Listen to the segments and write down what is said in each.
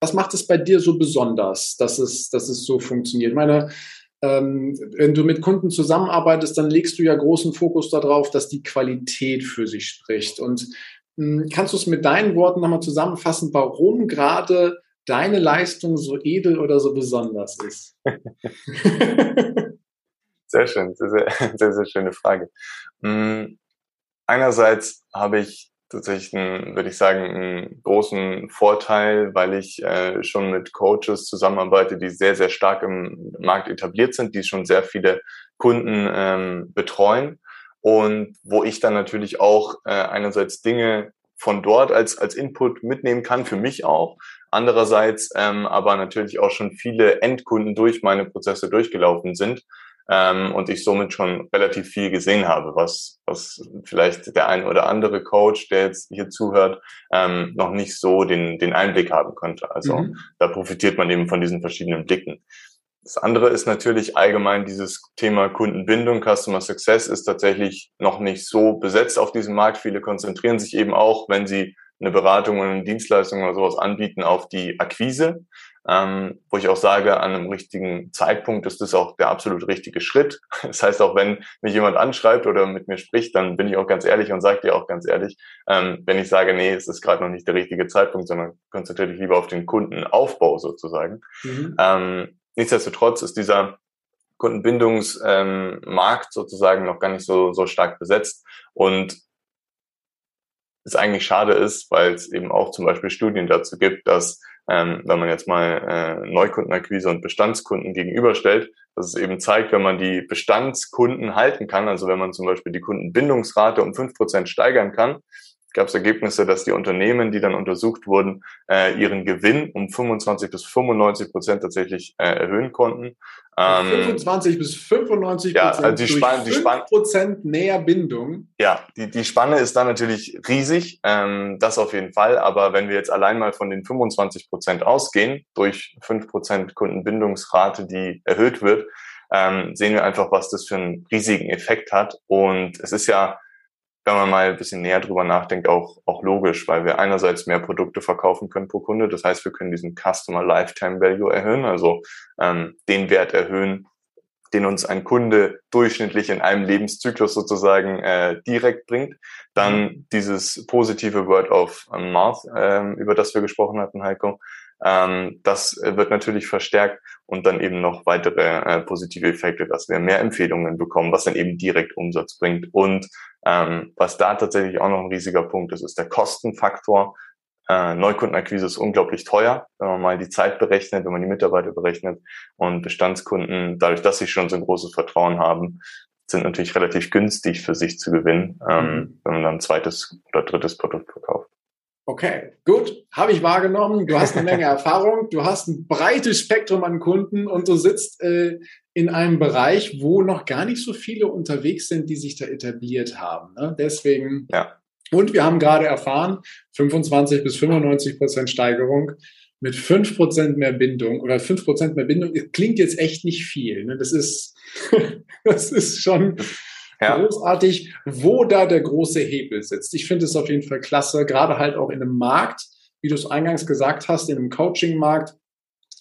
was macht es bei dir so besonders, dass es, dass es so funktioniert? Ich meine, ähm, wenn du mit Kunden zusammenarbeitest, dann legst du ja großen Fokus darauf, dass die Qualität für sich spricht. Und mh, hm, kannst du es mit deinen Worten nochmal zusammenfassen, warum gerade deine Leistung so edel oder so besonders ist? sehr schön, sehr, sehr, sehr, sehr schöne Frage. Hm, einerseits habe ich tatsächlich, einen, würde ich sagen, einen großen Vorteil, weil ich äh, schon mit Coaches zusammenarbeite, die sehr, sehr stark im Markt etabliert sind, die schon sehr viele Kunden ähm, betreuen und wo ich dann natürlich auch äh, einerseits Dinge von dort als, als Input mitnehmen kann, für mich auch. Andererseits ähm, aber natürlich auch schon viele Endkunden durch meine Prozesse durchgelaufen sind ähm, und ich somit schon relativ viel gesehen habe, was, was vielleicht der ein oder andere Coach, der jetzt hier zuhört, ähm, noch nicht so den, den Einblick haben könnte. Also mhm. da profitiert man eben von diesen verschiedenen Blicken. Das andere ist natürlich allgemein dieses Thema Kundenbindung, Customer Success ist tatsächlich noch nicht so besetzt auf diesem Markt. Viele konzentrieren sich eben auch, wenn sie eine Beratung oder eine Dienstleistung oder sowas anbieten, auf die Akquise ähm, wo ich auch sage, an einem richtigen Zeitpunkt ist das auch der absolut richtige Schritt. Das heißt, auch wenn mich jemand anschreibt oder mit mir spricht, dann bin ich auch ganz ehrlich und sage dir auch ganz ehrlich, ähm, wenn ich sage, nee, es ist gerade noch nicht der richtige Zeitpunkt, sondern konzentriere dich lieber auf den Kundenaufbau sozusagen. Mhm. Ähm, nichtsdestotrotz ist dieser Kundenbindungsmarkt ähm, sozusagen noch gar nicht so, so stark besetzt und es eigentlich schade ist, weil es eben auch zum Beispiel Studien dazu gibt, dass ähm, wenn man jetzt mal äh, Neukundenakquise und Bestandskunden gegenüberstellt, dass es eben zeigt, wenn man die Bestandskunden halten kann, also wenn man zum Beispiel die Kundenbindungsrate um fünf Prozent steigern kann, gab es Ergebnisse, dass die Unternehmen, die dann untersucht wurden, äh, ihren Gewinn um 25 bis 95 Prozent tatsächlich äh, erhöhen konnten. Ähm, 25 bis 95 Prozent ja, also die Spanne, die Spanne, Prozent näher Bindung. Ja, die, die Spanne ist dann natürlich riesig, ähm, das auf jeden Fall. Aber wenn wir jetzt allein mal von den 25 Prozent ausgehen, durch 5 Prozent Kundenbindungsrate, die erhöht wird, ähm, sehen wir einfach, was das für einen riesigen Effekt hat. Und es ist ja wenn man mal ein bisschen näher drüber nachdenkt, auch, auch logisch, weil wir einerseits mehr Produkte verkaufen können pro Kunde. Das heißt, wir können diesen Customer Lifetime Value erhöhen, also ähm, den Wert erhöhen, den uns ein Kunde durchschnittlich in einem Lebenszyklus sozusagen äh, direkt bringt. Dann mhm. dieses positive Word of Mouth, ähm, über das wir gesprochen hatten, Heiko. Ähm, das wird natürlich verstärkt und dann eben noch weitere äh, positive Effekte, dass wir mehr Empfehlungen bekommen, was dann eben direkt Umsatz bringt. Und ähm, was da tatsächlich auch noch ein riesiger Punkt ist, ist der Kostenfaktor. Äh, Neukundenakquise ist unglaublich teuer, wenn man mal die Zeit berechnet, wenn man die Mitarbeiter berechnet. Und Bestandskunden, dadurch, dass sie schon so ein großes Vertrauen haben, sind natürlich relativ günstig für sich zu gewinnen, ähm, mhm. wenn man dann ein zweites oder drittes Produkt verkauft. Okay, gut, habe ich wahrgenommen. Du hast eine Menge Erfahrung, du hast ein breites Spektrum an Kunden und du sitzt äh, in einem Bereich, wo noch gar nicht so viele unterwegs sind, die sich da etabliert haben. Ne? Deswegen. Ja. Und wir haben gerade erfahren, 25 bis 95 Prozent Steigerung mit 5 Prozent mehr Bindung oder 5 Prozent mehr Bindung. Klingt jetzt echt nicht viel. Ne? Das ist, das ist schon ja. großartig, wo da der große Hebel sitzt. Ich finde es auf jeden Fall klasse, gerade halt auch in einem Markt, wie du es eingangs gesagt hast, in einem Coaching-Markt,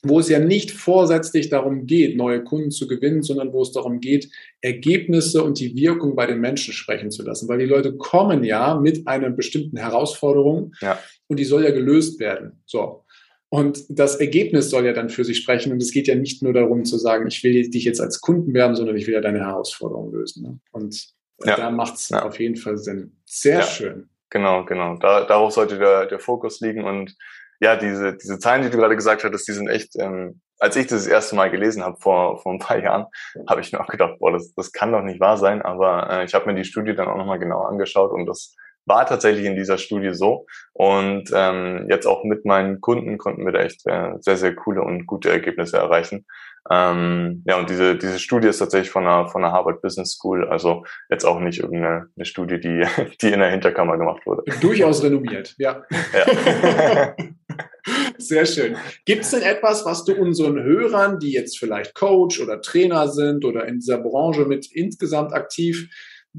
wo es ja nicht vorsätzlich darum geht, neue Kunden zu gewinnen, sondern wo es darum geht, Ergebnisse und die Wirkung bei den Menschen sprechen zu lassen. Weil die Leute kommen ja mit einer bestimmten Herausforderung ja. und die soll ja gelöst werden. So. Und das Ergebnis soll ja dann für sich sprechen. Und es geht ja nicht nur darum zu sagen, ich will dich jetzt als Kunden werben, sondern ich will ja deine Herausforderung lösen. Ne? Und ja. da macht es ja. auf jeden Fall Sinn. Sehr ja. schön. Genau, genau. Da, darauf sollte der, der Fokus liegen. Und ja, diese, diese Zahlen, die du gerade gesagt hattest, die sind echt, ähm, als ich das, das erste Mal gelesen habe vor, vor ein paar Jahren, habe ich mir auch gedacht, boah, das, das kann doch nicht wahr sein. Aber äh, ich habe mir die Studie dann auch nochmal genau angeschaut und das war tatsächlich in dieser Studie so. Und ähm, jetzt auch mit meinen Kunden konnten wir da echt äh, sehr, sehr coole und gute Ergebnisse erreichen. Ähm, ja, und diese, diese Studie ist tatsächlich von einer, von einer Harvard Business School, also jetzt auch nicht irgendeine eine Studie, die, die in der Hinterkammer gemacht wurde. Durchaus renommiert, ja. ja. Sehr schön. Gibt es denn etwas, was du unseren Hörern, die jetzt vielleicht Coach oder Trainer sind oder in dieser Branche mit insgesamt aktiv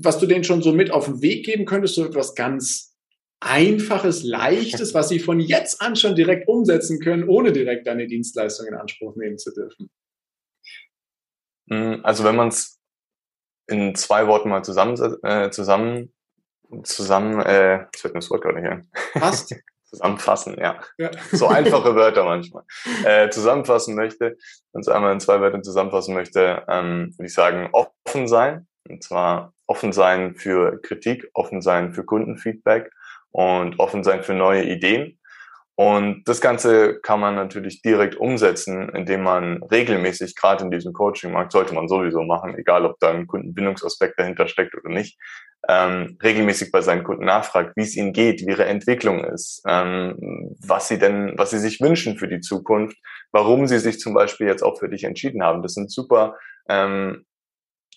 was du denen schon so mit auf den Weg geben könntest, so etwas ganz Einfaches, Leichtes, was Sie von jetzt an schon direkt umsetzen können, ohne direkt eine Dienstleistung in Anspruch nehmen zu dürfen? Hm, also wenn man es in zwei Worten mal zusammen, äh, zusammen, zusammen, äh, das Wort gerade hier. Passt. zusammenfassen, ja. ja. So einfache Wörter manchmal. Äh, zusammenfassen möchte, wenn es einmal in zwei Wörtern zusammenfassen möchte, ähm, würde ich sagen, offen sein. Und zwar offen sein für Kritik, offen sein für Kundenfeedback und offen sein für neue Ideen. Und das Ganze kann man natürlich direkt umsetzen, indem man regelmäßig, gerade in diesem Coaching-Markt, sollte man sowieso machen, egal ob da ein Kundenbindungsaspekt dahinter steckt oder nicht, ähm, regelmäßig bei seinen Kunden nachfragt, wie es ihnen geht, wie ihre Entwicklung ist, ähm, was sie denn, was sie sich wünschen für die Zukunft, warum sie sich zum Beispiel jetzt auch für dich entschieden haben. Das sind super ähm,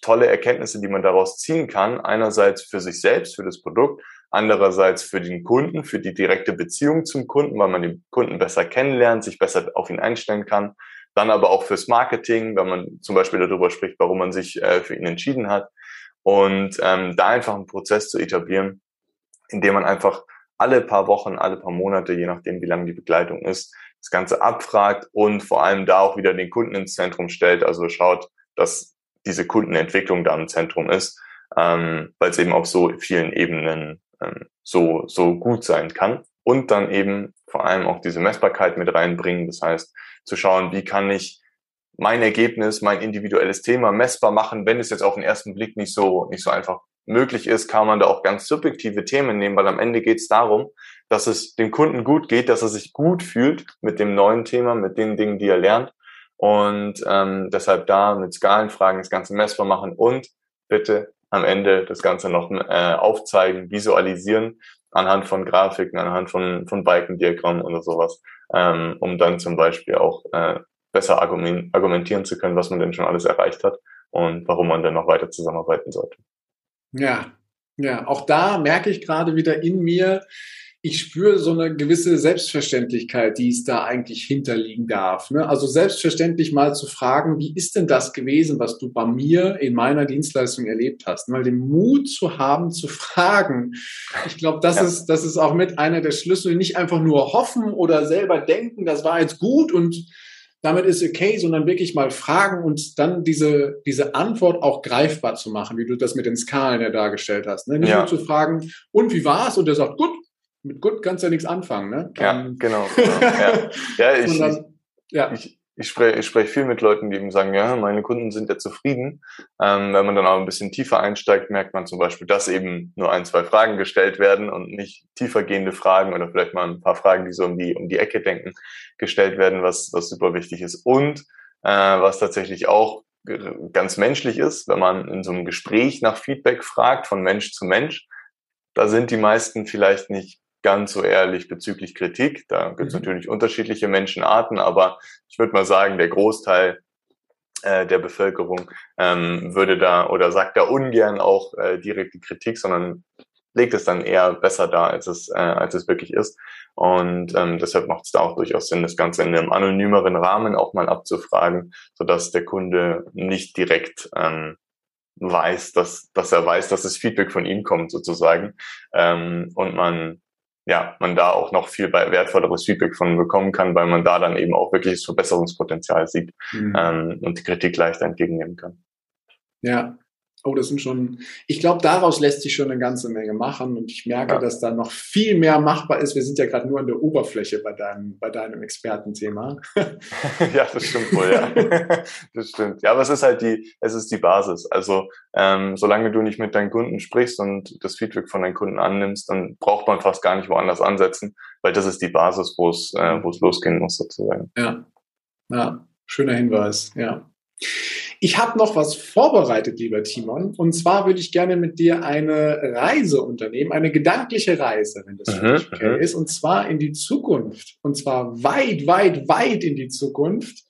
tolle Erkenntnisse, die man daraus ziehen kann. Einerseits für sich selbst, für das Produkt, andererseits für den Kunden, für die direkte Beziehung zum Kunden, weil man den Kunden besser kennenlernt, sich besser auf ihn einstellen kann. Dann aber auch fürs Marketing, wenn man zum Beispiel darüber spricht, warum man sich äh, für ihn entschieden hat. Und ähm, da einfach einen Prozess zu etablieren, in dem man einfach alle paar Wochen, alle paar Monate, je nachdem, wie lange die Begleitung ist, das Ganze abfragt und vor allem da auch wieder den Kunden ins Zentrum stellt. Also schaut, dass diese Kundenentwicklung da im Zentrum ist, ähm, weil es eben auf so vielen Ebenen ähm, so, so gut sein kann. Und dann eben vor allem auch diese Messbarkeit mit reinbringen. Das heißt, zu schauen, wie kann ich mein Ergebnis, mein individuelles Thema messbar machen, wenn es jetzt auf den ersten Blick nicht so, nicht so einfach möglich ist, kann man da auch ganz subjektive Themen nehmen, weil am Ende geht es darum, dass es dem Kunden gut geht, dass er sich gut fühlt mit dem neuen Thema, mit den Dingen, die er lernt. Und ähm, deshalb da mit Skalenfragen das Ganze messbar machen und bitte am Ende das Ganze noch äh, aufzeigen, visualisieren anhand von Grafiken, anhand von, von Balkendiagrammen oder sowas, ähm, um dann zum Beispiel auch äh, besser argumentieren zu können, was man denn schon alles erreicht hat und warum man denn noch weiter zusammenarbeiten sollte. Ja, ja, auch da merke ich gerade wieder in mir, ich spüre so eine gewisse Selbstverständlichkeit, die es da eigentlich hinterliegen darf. Ne? Also selbstverständlich mal zu fragen, wie ist denn das gewesen, was du bei mir in meiner Dienstleistung erlebt hast? Mal den Mut zu haben, zu fragen. Ich glaube, das ja. ist, das ist auch mit einer der Schlüssel. Nicht einfach nur hoffen oder selber denken, das war jetzt gut und damit ist okay, sondern wirklich mal fragen und dann diese, diese Antwort auch greifbar zu machen, wie du das mit den Skalen ja dargestellt hast. Ne? Nicht ja. nur zu fragen, und wie war's? Und der sagt, gut, mit gut kannst du ja nichts anfangen, ne? Ja, genau. genau ja. ja, ich, dann, ja. ich, ich spreche ich sprech viel mit Leuten, die eben sagen, ja, meine Kunden sind ja zufrieden. Ähm, wenn man dann auch ein bisschen tiefer einsteigt, merkt man zum Beispiel, dass eben nur ein, zwei Fragen gestellt werden und nicht tiefergehende Fragen oder vielleicht mal ein paar Fragen, die so um die, um die Ecke denken, gestellt werden, was, was super wichtig ist. Und äh, was tatsächlich auch ganz menschlich ist, wenn man in so einem Gespräch nach Feedback fragt, von Mensch zu Mensch, da sind die meisten vielleicht nicht ganz so ehrlich bezüglich Kritik. Da gibt es mhm. natürlich unterschiedliche Menschenarten, aber ich würde mal sagen, der Großteil äh, der Bevölkerung ähm, würde da oder sagt da ungern auch äh, direkte Kritik, sondern legt es dann eher besser dar, als es, äh, als es wirklich ist. Und ähm, deshalb macht es da auch durchaus Sinn, das Ganze in einem anonymeren Rahmen auch mal abzufragen, sodass der Kunde nicht direkt ähm, weiß, dass, dass er weiß, dass das Feedback von ihm kommt sozusagen ähm, und man ja, man da auch noch viel wertvolleres Feedback von bekommen kann, weil man da dann eben auch wirklich das Verbesserungspotenzial sieht mhm. ähm, und die Kritik leichter entgegennehmen kann. Ja, oh, das sind schon, ich glaube, daraus lässt sich schon eine ganze Menge machen und ich merke, ja. dass da noch viel mehr machbar ist. Wir sind ja gerade nur an der Oberfläche bei deinem, bei deinem Expertenthema. ja, das stimmt wohl, ja. das stimmt. Ja, aber es ist halt die, es ist die Basis. Also, ähm, solange du nicht mit deinen Kunden sprichst und das Feedback von deinen Kunden annimmst, dann braucht man fast gar nicht woanders ansetzen, weil das ist die Basis, wo es, äh, wo es losgehen muss, sozusagen. Ja. Ja, schöner Hinweis, ja. Ich habe noch was vorbereitet, lieber Timon. Und zwar würde ich gerne mit dir eine Reise unternehmen, eine gedankliche Reise, wenn das für dich okay ist. Und zwar in die Zukunft. Und zwar weit, weit, weit in die Zukunft.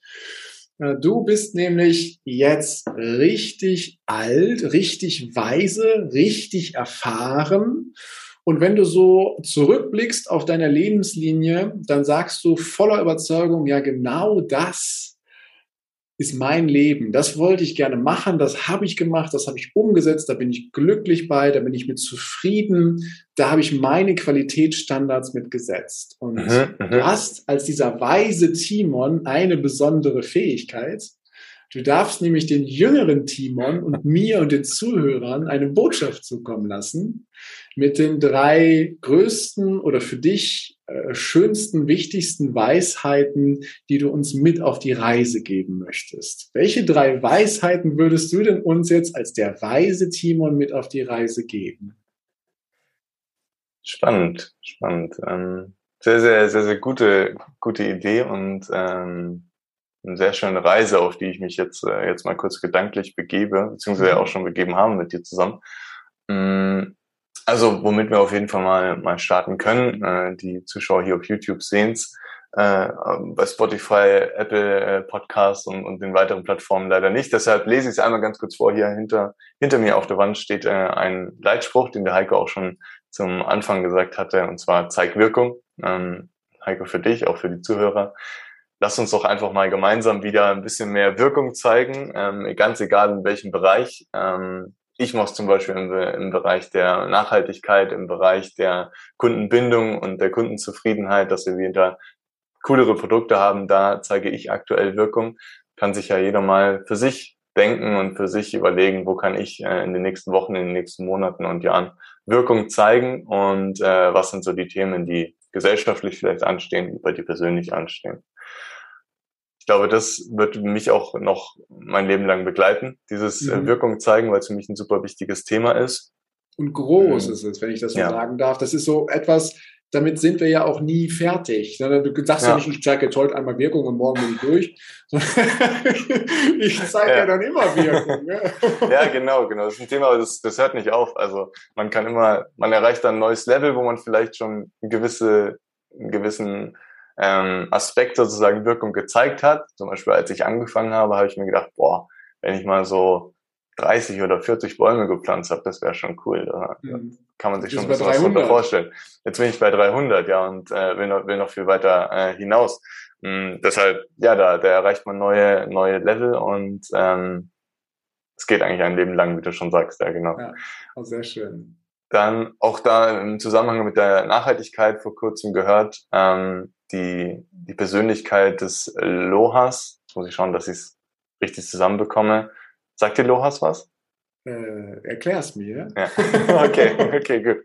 Äh, du bist nämlich jetzt richtig alt, richtig weise, richtig erfahren. Und wenn du so zurückblickst auf deine Lebenslinie, dann sagst du voller Überzeugung, ja, genau das ist mein Leben. Das wollte ich gerne machen, das habe ich gemacht, das habe ich umgesetzt, da bin ich glücklich bei, da bin ich mit zufrieden, da habe ich meine Qualitätsstandards mitgesetzt. Und mhm, mhm, du hast als dieser weise Timon eine besondere Fähigkeit. Du darfst nämlich den jüngeren Timon und mir und den Zuhörern eine Botschaft zukommen lassen mit den drei größten oder für dich schönsten, wichtigsten Weisheiten, die du uns mit auf die Reise geben möchtest. Welche drei Weisheiten würdest du denn uns jetzt als der weise Timon mit auf die Reise geben? Spannend, spannend. Ähm, sehr, sehr, sehr, sehr gute, gute Idee und ähm, eine sehr schöne Reise, auf die ich mich jetzt, äh, jetzt mal kurz gedanklich begebe, beziehungsweise mhm. auch schon begeben haben mit dir zusammen. Also, womit wir auf jeden Fall mal, mal starten können, äh, die Zuschauer hier auf YouTube sehen's äh, bei Spotify, Apple äh, Podcasts und, und den weiteren Plattformen leider nicht. Deshalb lese ich es einmal ganz kurz vor. Hier hinter, hinter mir auf der Wand steht äh, ein Leitspruch, den der Heiko auch schon zum Anfang gesagt hatte, und zwar zeig Wirkung. Ähm, Heiko, für dich, auch für die Zuhörer. Lass uns doch einfach mal gemeinsam wieder ein bisschen mehr Wirkung zeigen, ähm, ganz egal in welchem Bereich. Ähm, ich mache es zum Beispiel im, im, Bereich der Nachhaltigkeit, im Bereich der Kundenbindung und der Kundenzufriedenheit, dass wir wieder coolere Produkte haben. Da zeige ich aktuell Wirkung. Kann sich ja jeder mal für sich denken und für sich überlegen, wo kann ich äh, in den nächsten Wochen, in den nächsten Monaten und Jahren Wirkung zeigen und äh, was sind so die Themen, die gesellschaftlich vielleicht anstehen, die bei dir persönlich anstehen ich glaube, das wird mich auch noch mein Leben lang begleiten, dieses äh, mhm. Wirkung zeigen, weil es für mich ein super wichtiges Thema ist. Und groß mhm. ist es, wenn ich das so ja. sagen darf. Das ist so etwas, damit sind wir ja auch nie fertig. Ne, du sagst ja, ja nicht, ich zeige jetzt heute einmal Wirkung und morgen bin ich durch. ich zeige ja. ja. dann immer Wirkung. Ne? ja, genau, genau. Das ist ein Thema, das, das hört nicht auf. Also man kann immer, man erreicht dann ein neues Level, wo man vielleicht schon eine gewisse, einen gewissen ähm, Aspekt sozusagen Wirkung gezeigt hat. Zum Beispiel, als ich angefangen habe, habe ich mir gedacht, boah, wenn ich mal so 30 oder 40 Bäume gepflanzt habe, das wäre schon cool. Da mhm. kann man sich schon ein bisschen was darunter vorstellen. Jetzt bin ich bei 300, ja, und äh, will, noch, will noch viel weiter äh, hinaus. Mhm, deshalb, ja, da, da erreicht man neue, neue Level und ähm, es geht eigentlich ein Leben lang, wie du schon sagst, ja, genau. Ja, oh, sehr schön. Dann auch da im Zusammenhang mit der Nachhaltigkeit vor kurzem gehört, ähm, die, die Persönlichkeit des Lohas. Jetzt muss ich schauen, dass ich es richtig zusammenbekomme. Sagt dir Lohas was? Äh, erklär's mir. Ja. okay, okay, gut.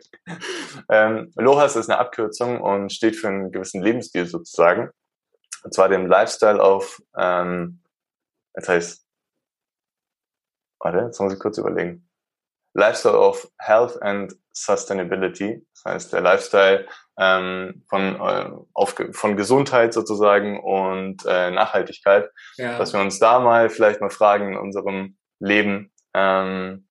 Ähm, Lohas ist eine Abkürzung und steht für einen gewissen Lebensstil sozusagen. Und zwar den Lifestyle auf, ähm, jetzt heißt, warte, jetzt muss ich kurz überlegen. Lifestyle of Health and Sustainability. Das heißt, der Lifestyle ähm, von, äh, auf, von Gesundheit sozusagen und äh, Nachhaltigkeit, ja. dass wir uns da mal vielleicht mal fragen in unserem Leben, ähm,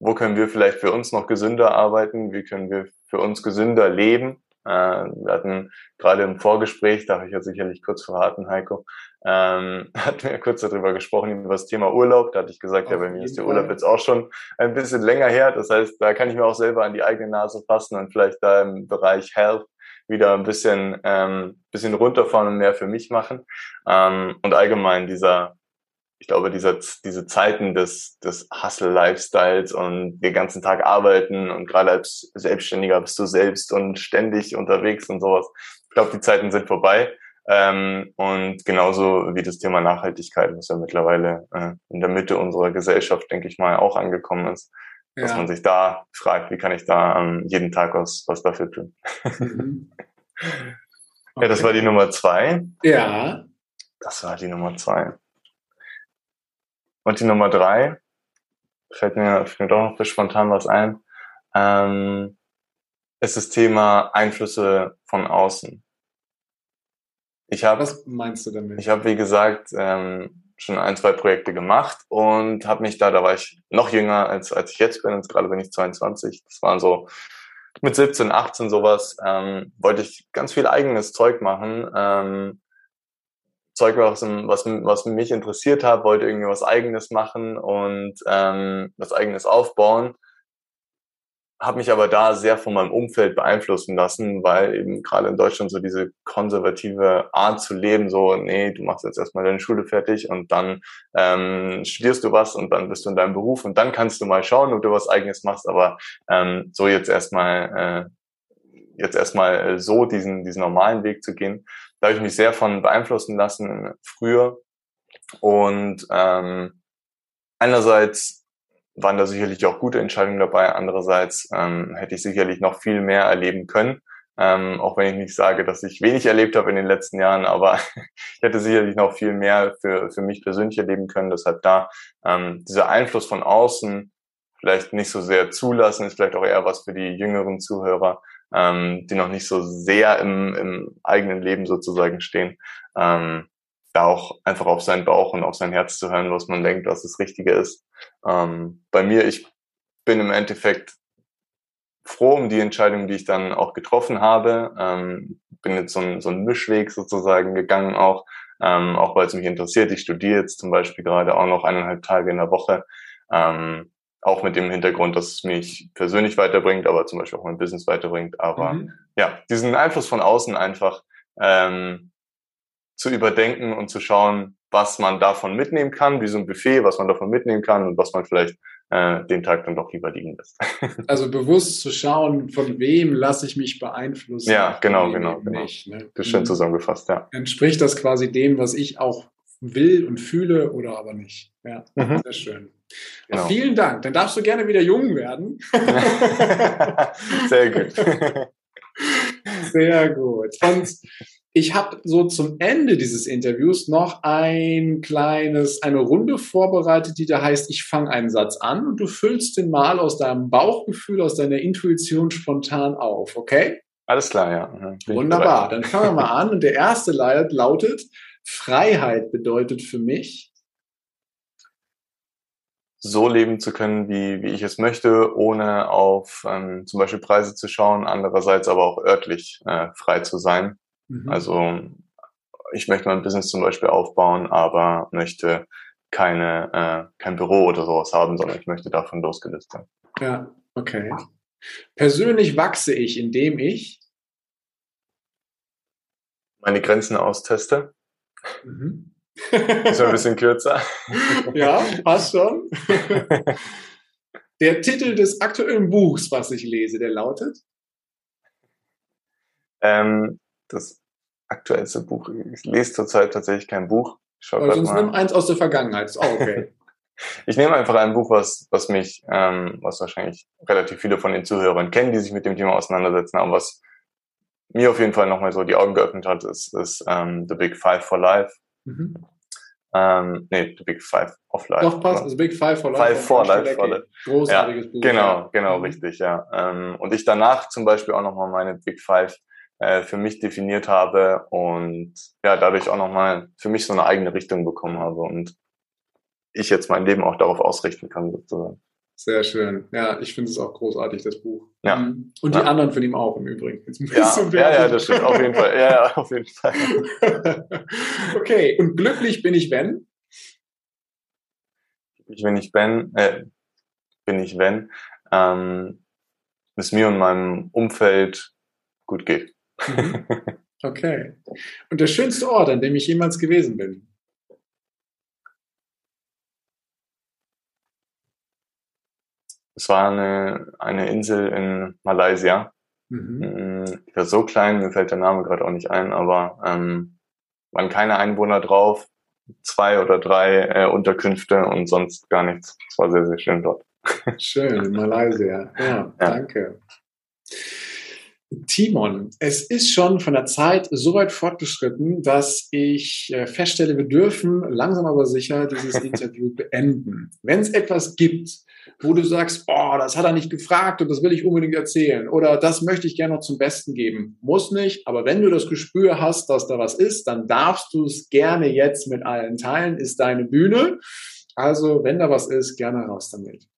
wo können wir vielleicht für uns noch gesünder arbeiten, wie können wir für uns gesünder leben. Äh, wir hatten gerade im Vorgespräch, darf ich ja sicherlich kurz verraten, Heiko, ähm, hatten wir kurz darüber gesprochen, über das Thema Urlaub. Da hatte ich gesagt, Auf ja, bei mir ist der Urlaub jetzt auch schon ein bisschen länger her. Das heißt, da kann ich mir auch selber an die eigene Nase fassen und vielleicht da im Bereich Health wieder ein bisschen, ähm, bisschen runterfahren und mehr für mich machen. Ähm, und allgemein dieser, ich glaube, dieser, diese Zeiten des, des Hustle-Lifestyles und den ganzen Tag arbeiten und gerade als Selbstständiger bist du selbst und ständig unterwegs und sowas. Ich glaube, die Zeiten sind vorbei. Ähm, und genauso wie das Thema Nachhaltigkeit, was ja mittlerweile äh, in der Mitte unserer Gesellschaft, denke ich mal, auch angekommen ist, ja. dass man sich da fragt, wie kann ich da ähm, jeden Tag was, was dafür tun. Mhm. Okay. Ja, das war die Nummer zwei. Ja. Das war die Nummer zwei. Und die Nummer drei, fällt mir, fällt mir doch noch spontan was ein, ähm, ist das Thema Einflüsse von außen. Ich habe, Was meinst du damit? Ich habe, wie gesagt, ähm, schon ein, zwei Projekte gemacht und habe mich da, da war ich noch jünger als, als ich jetzt bin, jetzt gerade bin ich 22, das waren so mit 17, 18 sowas, ähm, wollte ich ganz viel eigenes Zeug machen. Ähm, Zeug, was, was, was mich interessiert hat, wollte irgendwie was eigenes machen und ähm, was eigenes aufbauen. habe mich aber da sehr von meinem Umfeld beeinflussen lassen, weil eben gerade in Deutschland so diese konservative Art zu leben, so, nee, du machst jetzt erstmal deine Schule fertig und dann ähm, studierst du was und dann bist du in deinem Beruf und dann kannst du mal schauen, ob du was eigenes machst, aber ähm, so jetzt erstmal äh, jetzt erstmal äh, so diesen, diesen normalen Weg zu gehen, da habe ich mich sehr von beeinflussen lassen früher und ähm, einerseits waren da sicherlich auch gute Entscheidungen dabei. Andererseits ähm, hätte ich sicherlich noch viel mehr erleben können. Ähm, auch wenn ich nicht sage, dass ich wenig erlebt habe in den letzten Jahren, aber ich hätte sicherlich noch viel mehr für, für mich persönlich erleben können. Deshalb da ähm, dieser Einfluss von außen vielleicht nicht so sehr zulassen, ist vielleicht auch eher was für die jüngeren Zuhörer, ähm, die noch nicht so sehr im, im eigenen Leben sozusagen stehen. Ähm, da auch einfach auf seinen Bauch und auf sein Herz zu hören, was man denkt, was das Richtige ist. Ähm, bei mir, ich bin im Endeffekt froh um die Entscheidung, die ich dann auch getroffen habe. Ähm, bin jetzt so ein, so ein Mischweg sozusagen gegangen auch, ähm, auch weil es mich interessiert. Ich studiere jetzt zum Beispiel gerade auch noch eineinhalb Tage in der Woche. Ähm, auch mit dem Hintergrund, dass es mich persönlich weiterbringt, aber zum Beispiel auch mein Business weiterbringt. Aber mhm. ja, diesen Einfluss von außen einfach ähm, zu überdenken und zu schauen, was man davon mitnehmen kann, wie so ein Buffet, was man davon mitnehmen kann und was man vielleicht äh, den Tag dann doch lieber liegen lässt. also bewusst zu schauen, von wem lasse ich mich beeinflussen. Ja, genau, genau, genau. Nicht, ne? Das ist schön mhm. zusammengefasst, ja. Entspricht das quasi dem, was ich auch will und fühle oder aber nicht. Ja, mhm. sehr schön. Genau. Vielen Dank. Dann darfst du gerne wieder jung werden. sehr gut. Sehr gut. Und ich habe so zum Ende dieses Interviews noch ein kleines, eine Runde vorbereitet, die da heißt, ich fange einen Satz an und du füllst den mal aus deinem Bauchgefühl, aus deiner Intuition spontan auf, okay? Alles klar, ja. Bin Wunderbar, dann fangen wir mal an. Und der erste lautet, Freiheit bedeutet für mich, so leben zu können, wie, wie ich es möchte, ohne auf ähm, zum Beispiel Preise zu schauen, andererseits aber auch örtlich äh, frei zu sein. Mhm. Also ich möchte mein Business zum Beispiel aufbauen, aber möchte keine, äh, kein Büro oder sowas haben, sondern ich möchte davon losgelöst sein. Ja, okay. Persönlich wachse ich, indem ich meine Grenzen austeste. Mhm. Ist ein bisschen kürzer. ja, passt schon. Der Titel des aktuellen Buchs, was ich lese, der lautet? Ähm, das aktuellste Buch. Ich lese zurzeit tatsächlich kein Buch. Ich Aber sonst nimm eins aus der Vergangenheit. Oh, okay. ich nehme einfach ein Buch, was, was mich, ähm, was wahrscheinlich relativ viele von den Zuhörern kennen, die sich mit dem Thema auseinandersetzen, aber was mir auf jeden Fall nochmal so die Augen geöffnet hat, ist, ist ähm, The Big Five for Life. Mhm. Ähm, nee, The Big Five of Life. Doch, passt. Also Big Five for Life. Five for Life. For Life. Großartiges ja, Buch. Genau, genau, mhm. richtig, ja. Ähm, und ich danach zum Beispiel auch nochmal meine Big Five äh, für mich definiert habe und ja, dadurch auch nochmal für mich so eine eigene Richtung bekommen habe und ich jetzt mein Leben auch darauf ausrichten kann, sozusagen. Sehr schön. Ja, ich finde es auch großartig, das Buch. Ja. Mhm. Und die ja. anderen von ihm auch im Übrigen. Jetzt ja, ja, ja, das stimmt. Auf jeden Fall. Ja, ja auf jeden Fall. okay. Und glücklich bin ich, wenn? Glücklich bin ich, wenn, äh, bin ich, wenn, ähm, es mir und meinem Umfeld gut geht. Mhm. Okay. Und der schönste Ort, an dem ich jemals gewesen bin? Es war eine, eine Insel in Malaysia. Mhm. Mm, die war so klein, mir fällt der Name gerade auch nicht ein, aber ähm, waren keine Einwohner drauf, zwei oder drei äh, Unterkünfte und sonst gar nichts. Es war sehr, sehr schön dort. Schön, in Malaysia. Ja, ja. danke. Timon, es ist schon von der Zeit so weit fortgeschritten, dass ich äh, feststelle, wir dürfen langsam aber sicher dieses Interview beenden. Wenn es etwas gibt, wo du sagst, oh, das hat er nicht gefragt und das will ich unbedingt erzählen oder das möchte ich gerne noch zum Besten geben, muss nicht, aber wenn du das Gespür hast, dass da was ist, dann darfst du es gerne jetzt mit allen teilen, ist deine Bühne. Also, wenn da was ist, gerne raus damit.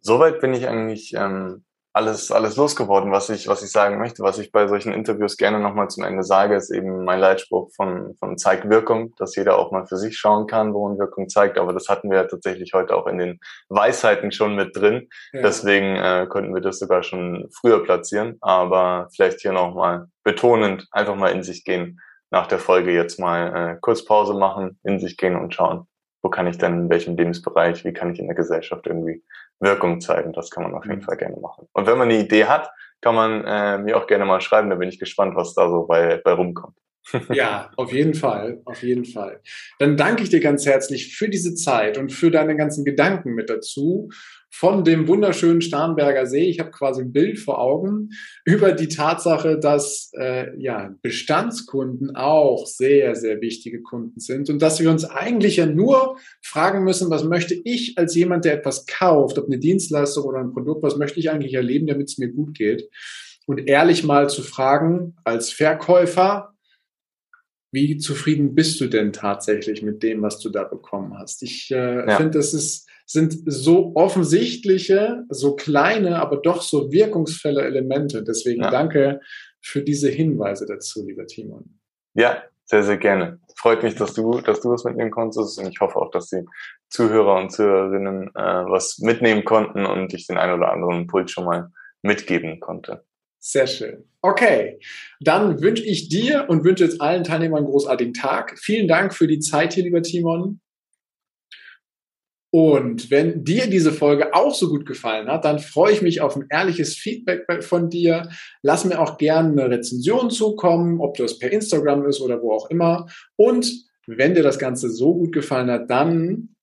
Soweit bin ich eigentlich ähm, alles, alles losgeworden, was ich, was ich sagen möchte. Was ich bei solchen Interviews gerne nochmal zum Ende sage, ist eben mein Leitspruch von, von zeigt Wirkung, dass jeder auch mal für sich schauen kann, wo man Wirkung zeigt. Aber das hatten wir ja tatsächlich heute auch in den Weisheiten schon mit drin. Ja. Deswegen äh, könnten wir das sogar schon früher platzieren. Aber vielleicht hier nochmal betonend, einfach mal in sich gehen. Nach der Folge jetzt mal äh, kurz Pause machen, in sich gehen und schauen, wo kann ich denn in welchem Lebensbereich, wie kann ich in der Gesellschaft irgendwie Wirkung zeigen. Das kann man auf jeden mhm. Fall gerne machen. Und wenn man eine Idee hat, kann man äh, mir auch gerne mal schreiben. Da bin ich gespannt, was da so bei, bei rumkommt. ja, auf jeden Fall, auf jeden Fall. Dann danke ich dir ganz herzlich für diese Zeit und für deine ganzen Gedanken mit dazu von dem wunderschönen Starnberger See. Ich habe quasi ein Bild vor Augen über die Tatsache, dass äh, ja, Bestandskunden auch sehr, sehr wichtige Kunden sind und dass wir uns eigentlich ja nur fragen müssen, was möchte ich als jemand, der etwas kauft, ob eine Dienstleistung oder ein Produkt, was möchte ich eigentlich erleben, damit es mir gut geht. Und ehrlich mal zu fragen, als Verkäufer, wie zufrieden bist du denn tatsächlich mit dem, was du da bekommen hast? Ich äh, ja. finde, das ist sind so offensichtliche, so kleine, aber doch so wirkungsvolle Elemente. Deswegen ja. danke für diese Hinweise dazu, lieber Timon. Ja, sehr, sehr gerne. Freut mich, dass du, dass du was mitnehmen konntest und ich hoffe auch, dass die Zuhörer und Zuhörerinnen äh, was mitnehmen konnten und ich den einen oder anderen Impuls schon mal mitgeben konnte. Sehr schön. Okay, dann wünsche ich dir und wünsche jetzt allen Teilnehmern einen großartigen Tag. Vielen Dank für die Zeit hier, lieber Timon. Und wenn dir diese Folge auch so gut gefallen hat, dann freue ich mich auf ein ehrliches Feedback von dir. Lass mir auch gerne eine Rezension zukommen, ob das per Instagram ist oder wo auch immer. Und wenn dir das Ganze so gut gefallen hat, dann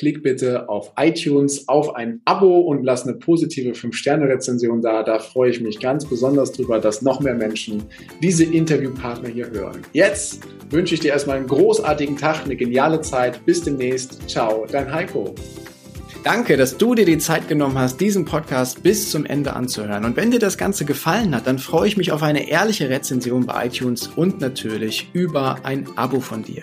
klick bitte auf iTunes auf ein Abo und lass eine positive 5-Sterne-Rezension da. Da freue ich mich ganz besonders drüber, dass noch mehr Menschen diese Interviewpartner hier hören. Jetzt wünsche ich dir erstmal einen großartigen Tag, eine geniale Zeit. Bis demnächst. Ciao, dein Heiko. Danke, dass du dir die Zeit genommen hast, diesen Podcast bis zum Ende anzuhören. Und wenn dir das Ganze gefallen hat, dann freue ich mich auf eine ehrliche Rezension bei iTunes und natürlich über ein Abo von dir.